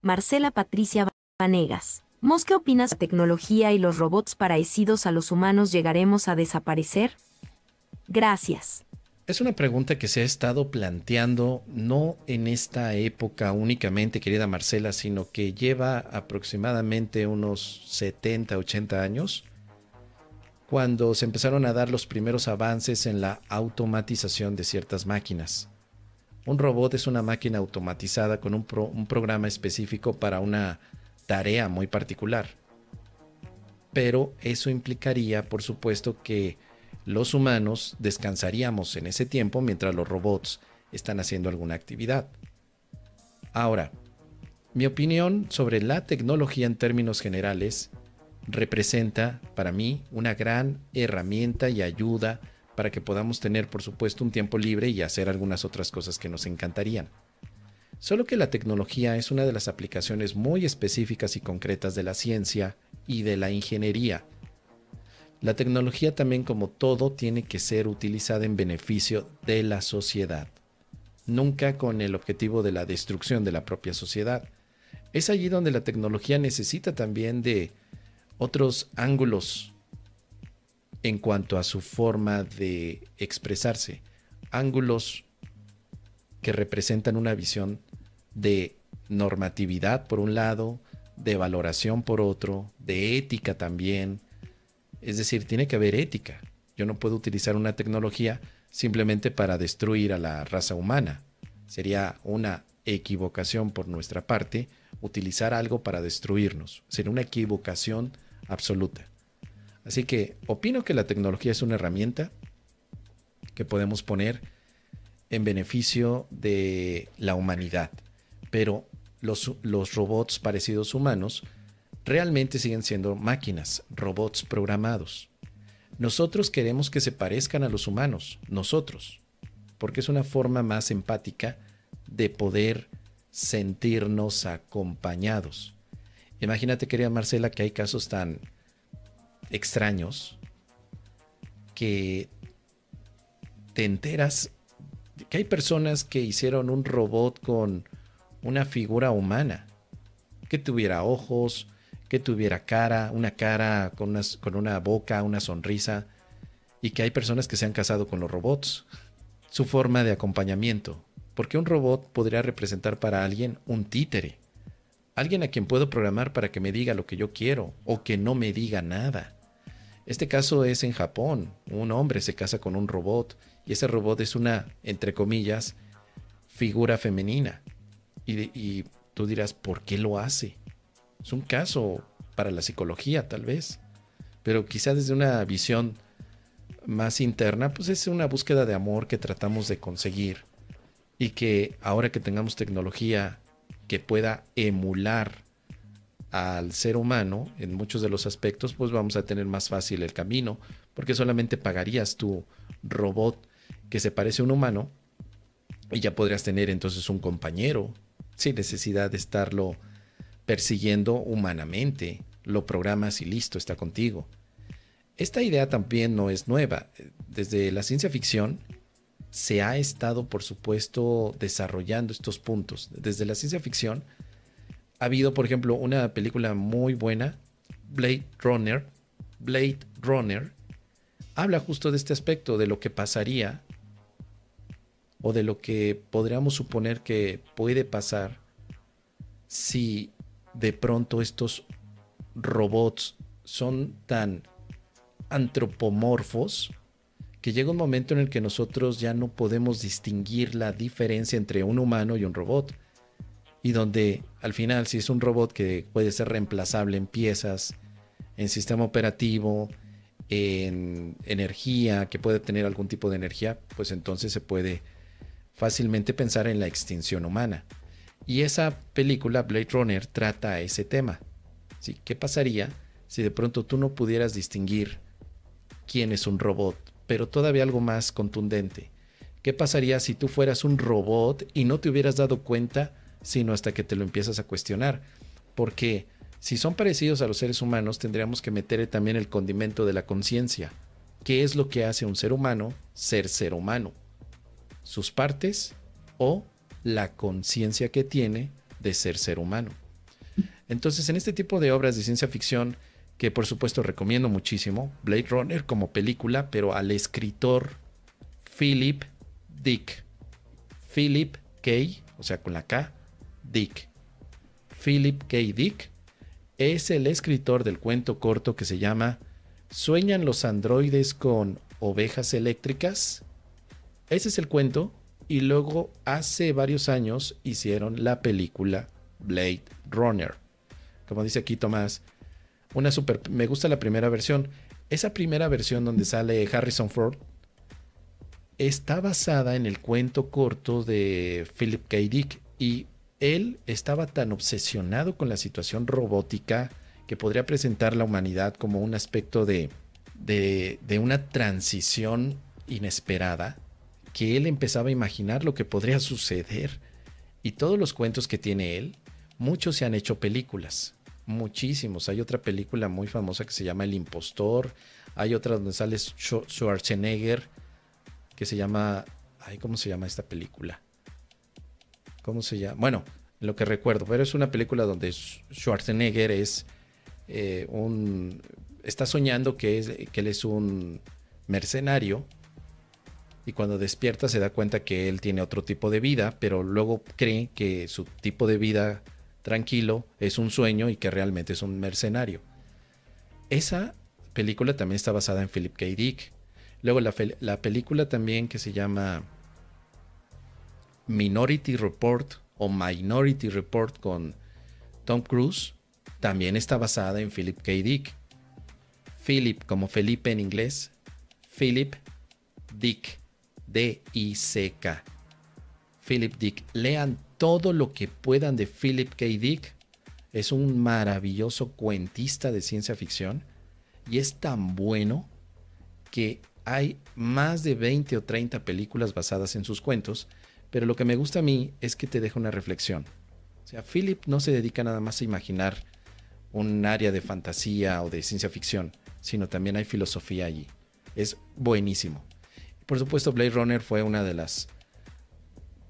Marcela Patricia Vanegas. Mos, ¿qué opinas? ¿La tecnología y los robots parecidos a los humanos llegaremos a desaparecer? Gracias. Es una pregunta que se ha estado planteando no en esta época únicamente, querida Marcela, sino que lleva aproximadamente unos 70, 80 años, cuando se empezaron a dar los primeros avances en la automatización de ciertas máquinas. Un robot es una máquina automatizada con un, un programa específico para una tarea muy particular. Pero eso implicaría, por supuesto, que los humanos descansaríamos en ese tiempo mientras los robots están haciendo alguna actividad. Ahora, mi opinión sobre la tecnología en términos generales representa para mí una gran herramienta y ayuda para que podamos tener, por supuesto, un tiempo libre y hacer algunas otras cosas que nos encantarían. Solo que la tecnología es una de las aplicaciones muy específicas y concretas de la ciencia y de la ingeniería la tecnología también como todo tiene que ser utilizada en beneficio de la sociedad, nunca con el objetivo de la destrucción de la propia sociedad. Es allí donde la tecnología necesita también de otros ángulos en cuanto a su forma de expresarse, ángulos que representan una visión de normatividad por un lado, de valoración por otro, de ética también, es decir, tiene que haber ética. Yo no puedo utilizar una tecnología simplemente para destruir a la raza humana. Sería una equivocación por nuestra parte utilizar algo para destruirnos. Sería una equivocación absoluta. Así que opino que la tecnología es una herramienta que podemos poner en beneficio de la humanidad. Pero los, los robots parecidos humanos realmente siguen siendo máquinas, robots programados. Nosotros queremos que se parezcan a los humanos, nosotros, porque es una forma más empática de poder sentirnos acompañados. Imagínate, querida Marcela, que hay casos tan extraños que te enteras que hay personas que hicieron un robot con una figura humana, que tuviera ojos, que tuviera cara, una cara con, con una boca, una sonrisa, y que hay personas que se han casado con los robots. Su forma de acompañamiento, porque un robot podría representar para alguien un títere, alguien a quien puedo programar para que me diga lo que yo quiero o que no me diga nada. Este caso es en Japón, un hombre se casa con un robot y ese robot es una, entre comillas, figura femenina. Y, tú dirás, ¿por qué lo hace? Es un caso para la psicología, tal vez. Pero quizá desde una visión más interna, pues es una búsqueda de amor que tratamos de conseguir. Y que ahora que tengamos tecnología que pueda emular al ser humano en muchos de los aspectos, pues vamos a tener más fácil el camino, porque solamente pagarías tu robot que se parece a un humano y ya podrías tener entonces un compañero sin necesidad de estarlo persiguiendo humanamente. Lo programas y listo, está contigo. Esta idea también no es nueva. Desde la ciencia ficción se ha estado, por supuesto, desarrollando estos puntos. Desde la ciencia ficción ha habido, por ejemplo, una película muy buena, Blade Runner. Blade Runner habla justo de este aspecto, de lo que pasaría o de lo que podríamos suponer que puede pasar si de pronto estos robots son tan antropomorfos que llega un momento en el que nosotros ya no podemos distinguir la diferencia entre un humano y un robot. Y donde al final si es un robot que puede ser reemplazable en piezas, en sistema operativo, en energía, que puede tener algún tipo de energía, pues entonces se puede fácilmente pensar en la extinción humana. Y esa película, Blade Runner, trata ese tema. ¿Sí? ¿Qué pasaría si de pronto tú no pudieras distinguir quién es un robot, pero todavía algo más contundente? ¿Qué pasaría si tú fueras un robot y no te hubieras dado cuenta sino hasta que te lo empiezas a cuestionar? Porque si son parecidos a los seres humanos, tendríamos que meter también el condimento de la conciencia. ¿Qué es lo que hace un ser humano ser ser humano? ¿Sus partes o la conciencia que tiene de ser ser humano. Entonces, en este tipo de obras de ciencia ficción, que por supuesto recomiendo muchísimo, Blade Runner como película, pero al escritor Philip Dick. Philip K, o sea, con la K, Dick. Philip K. Dick es el escritor del cuento corto que se llama ¿Sueñan los androides con ovejas eléctricas? Ese es el cuento y luego hace varios años hicieron la película Blade Runner. Como dice aquí Tomás, una super, me gusta la primera versión. Esa primera versión donde sale Harrison Ford está basada en el cuento corto de Philip K. Dick y él estaba tan obsesionado con la situación robótica que podría presentar la humanidad como un aspecto de, de, de una transición inesperada, que él empezaba a imaginar lo que podría suceder. Y todos los cuentos que tiene él, muchos se han hecho películas, muchísimos. Hay otra película muy famosa que se llama El Impostor, hay otra donde sale Schwarzenegger, que se llama, ay, ¿cómo se llama esta película? ¿Cómo se llama? Bueno, lo que recuerdo, pero es una película donde Schwarzenegger es eh, un. Está soñando que, es, que él es un mercenario y cuando despierta se da cuenta que él tiene otro tipo de vida, pero luego cree que su tipo de vida tranquilo es un sueño y que realmente es un mercenario. Esa película también está basada en Philip K. Dick. Luego la, la película también que se llama Minority Report o Minority Report con Tom Cruise también está basada en Philip K. Dick. Philip como Felipe en inglés, Philip Dick, D-I-C-K. Philip Dick. Lean todo lo que puedan de Philip K. Dick. Es un maravilloso cuentista de ciencia ficción y es tan bueno que hay más de 20 o 30 películas basadas en sus cuentos pero lo que me gusta a mí es que te deja una reflexión. O sea, Philip no se dedica nada más a imaginar un área de fantasía o de ciencia ficción, sino también hay filosofía allí. Es buenísimo. Por supuesto, Blade Runner fue una de las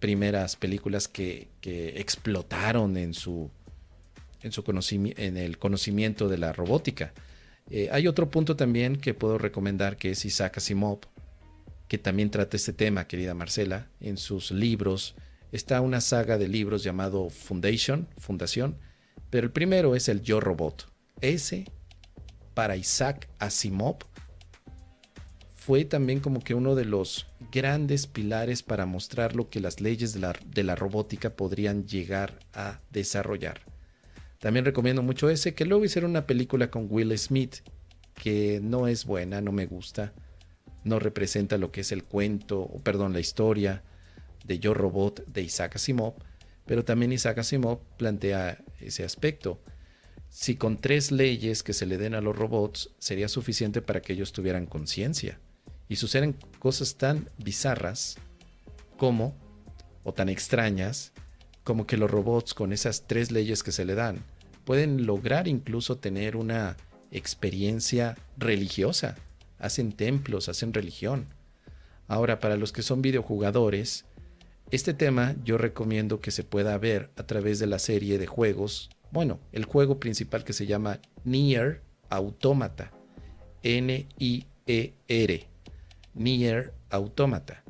primeras películas que, explotaron en su, en, su conocimiento, en el conocimiento de la robótica. Eh, hay otro punto también que puedo recomendar que es Isaac Asimov, que también trata este tema, querida Marcela, en sus libros. Está una saga de libros llamado Foundation, Fundación, pero el primero es el Yo Robot. Ese, para Isaac Asimov, fue también como que uno de los grandes pilares para mostrar lo que las leyes de la, de la robótica podrían llegar a desarrollar. También recomiendo mucho ese, que luego hicieron una película con Will Smith, que no es buena, no me gusta no representa lo que es el cuento, o perdón, la historia de Yo Robot de Isaac Asimov, pero también Isaac Asimov plantea ese aspecto. Si con tres leyes que se le den a los robots sería suficiente para que ellos tuvieran conciencia y suceden cosas tan bizarras como, o tan extrañas, como que los robots con esas tres leyes que se le dan pueden lograr incluso tener una experiencia religiosa hacen templos, hacen religión. Ahora, para los que son videojugadores, este tema yo recomiendo que se pueda ver a través de la serie de juegos. Bueno, el juego principal que se llama Nier Automata. N-I-E-R. Nier Automata.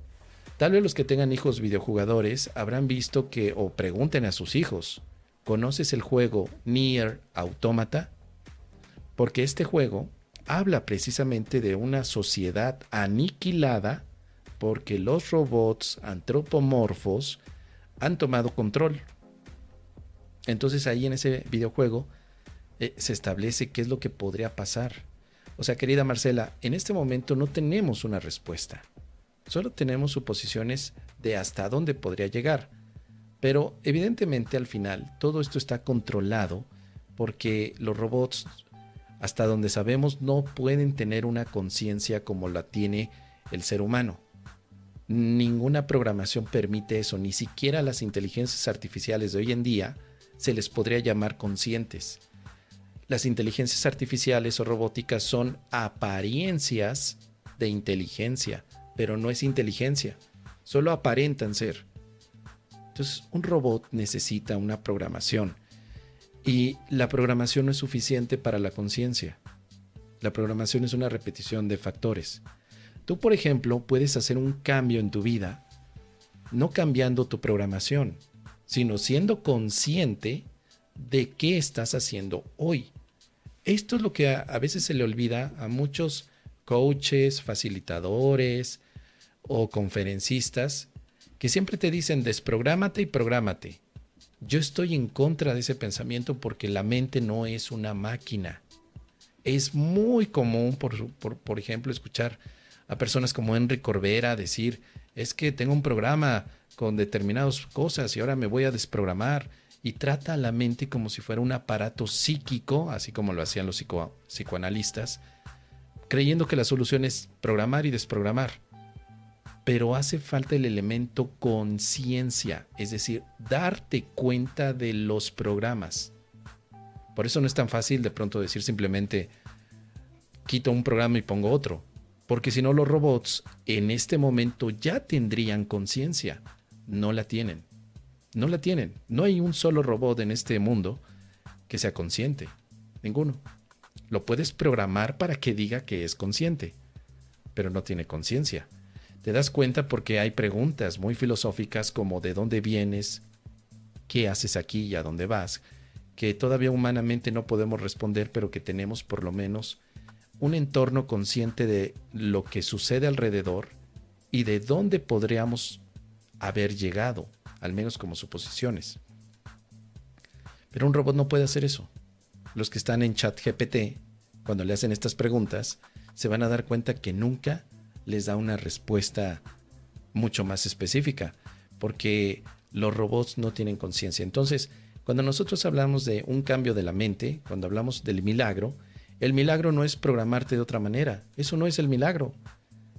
Tal vez los que tengan hijos videojugadores habrán visto que, o pregunten a sus hijos, ¿conoces el juego Nier Automata? Porque este juego habla precisamente de una sociedad aniquilada porque los robots antropomorfos han tomado control. Entonces ahí en ese videojuego eh, se establece qué es lo que podría pasar. O sea, querida Marcela, en este momento no tenemos una respuesta. Solo tenemos suposiciones de hasta dónde podría llegar. Pero evidentemente al final todo esto está controlado porque los robots hasta donde sabemos, no pueden tener una conciencia como la tiene el ser humano. Ninguna programación permite eso, ni siquiera las inteligencias artificiales de hoy en día se les podría llamar conscientes. Las inteligencias artificiales o robóticas son apariencias de inteligencia, pero no es inteligencia, solo aparentan ser. Entonces, un robot necesita una programación Y la programación no es suficiente para la conciencia. La programación es una repetición de factores. Tú, por ejemplo, puedes hacer un cambio en tu vida, no cambiando tu programación, sino siendo consciente de qué estás haciendo hoy. Esto es lo que a, veces se le olvida a muchos coaches, facilitadores o conferencistas que siempre te dicen desprográmate y prográmate. Yo estoy en contra de ese pensamiento porque la mente no es una máquina. Es muy común, por, ejemplo, escuchar a personas como Henry Corbera decir, es que tengo un programa con determinadas cosas y ahora me voy a desprogramar. Y trata a la mente como si fuera un aparato psíquico, así como lo hacían los psicoanalistas, creyendo que la solución es programar y desprogramar. Pero hace falta el elemento conciencia, es decir, darte cuenta de los programas. Por eso no es tan fácil de pronto decir simplemente quito un programa y pongo otro. Porque si no los robots en este momento ya tendrían conciencia. No la tienen. No la tienen. No hay un solo robot en este mundo que sea consciente. Ninguno. Lo puedes programar para que diga que es consciente, pero no tiene conciencia. Te das cuenta porque hay preguntas muy filosóficas como de dónde vienes, qué haces aquí y a dónde vas, que todavía humanamente no podemos responder, pero que tenemos por lo menos un entorno consciente de lo que sucede alrededor y de dónde podríamos haber llegado, al menos como suposiciones. Pero un robot no puede hacer eso los que están en chat GPT, cuando le hacen estas preguntas, se van a dar cuenta que nunca les da una respuesta mucho más específica, porque los robots no tienen conciencia. Entonces, cuando nosotros hablamos de un cambio de la mente, cuando hablamos del milagro, el milagro no es programarte de otra manera, eso no es el milagro.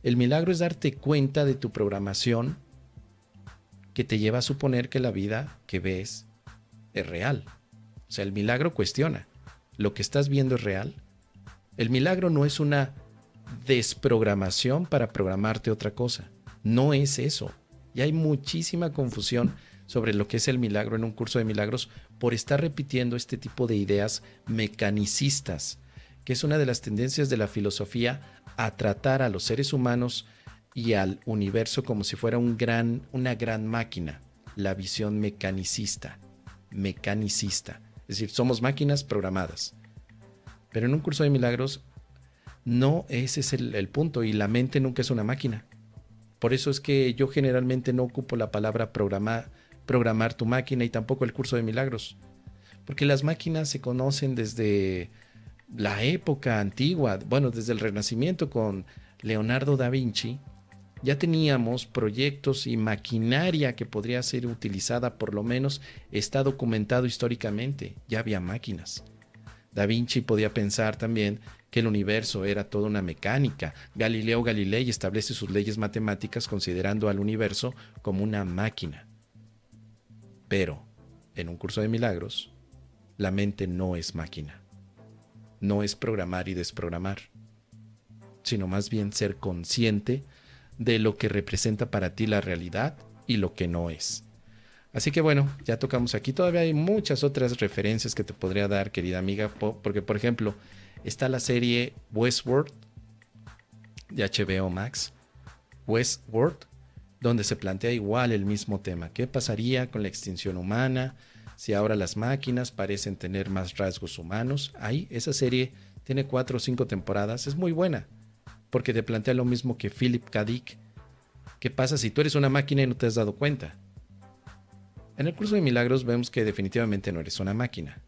El milagro es darte cuenta de tu programación que te lleva a suponer que la vida que ves es real. O sea, el milagro cuestiona lo que estás viendo es real. El milagro no es una desprogramación para programarte otra cosa. No es eso. Y hay muchísima confusión sobre lo que es el milagro en un curso de milagros por estar repitiendo este tipo de ideas mecanicistas, que es una de las tendencias de la filosofía a tratar a los seres humanos y al universo como si fuera una gran máquina, la visión mecanicista, mecanicista. Es decir, somos máquinas programadas. Pero en un curso de milagros, no ese es el, punto y la mente nunca es una máquina. Por eso es que yo generalmente no ocupo la palabra programar, tu máquina y tampoco el curso de milagros. Porque las máquinas se conocen desde la época antigua, bueno, desde el Renacimiento con Leonardo da Vinci, ya teníamos proyectos y maquinaria que podría ser utilizada, por lo menos está documentado históricamente, ya había máquinas. Da Vinci podía pensar también que el universo era toda una mecánica. Galileo Galilei establece sus leyes matemáticas considerando al universo como una máquina. Pero, en un curso de milagros, la mente no es máquina. No es programar y desprogramar, sino más bien ser consciente de lo que representa para ti la realidad y lo que no es. Así que bueno, ya tocamos aquí. Todavía hay muchas otras referencias que te podría dar, querida amiga, porque por ejemplo, está la serie Westworld de HBO Max, Westworld, donde se plantea igual el mismo tema. ¿Qué pasaría con la extinción humana si ahora las máquinas parecen tener más rasgos humanos? Ahí, esa serie tiene cuatro o cinco temporadas, es muy buena porque te plantea lo mismo que Philip K. Dick. ¿Qué pasa si tú eres una máquina y no te has dado cuenta? En el curso de milagros vemos que definitivamente no eres una máquina.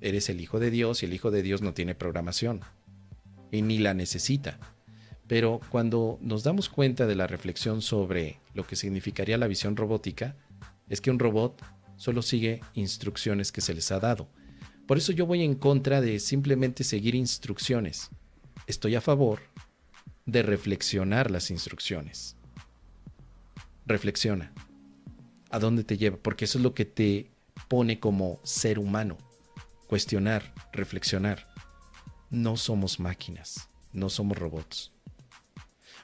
Eres el Hijo de Dios y el Hijo de Dios no tiene programación. Y ni la necesita. Pero cuando nos damos cuenta de la reflexión sobre lo que significaría la visión robótica, es que un robot solo sigue instrucciones que se les ha dado. Por eso yo voy en contra de simplemente seguir instrucciones. Estoy a favor de reflexionar las instrucciones. Reflexiona. ¿A dónde te lleva? Porque eso es lo que te pone como ser humano. Cuestionar, reflexionar. No somos máquinas, no somos robots.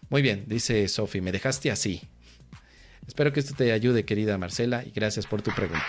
Muy bien, dice Sophie, me dejaste así. Espero que esto te ayude, querida Marcela, y gracias por tu pregunta.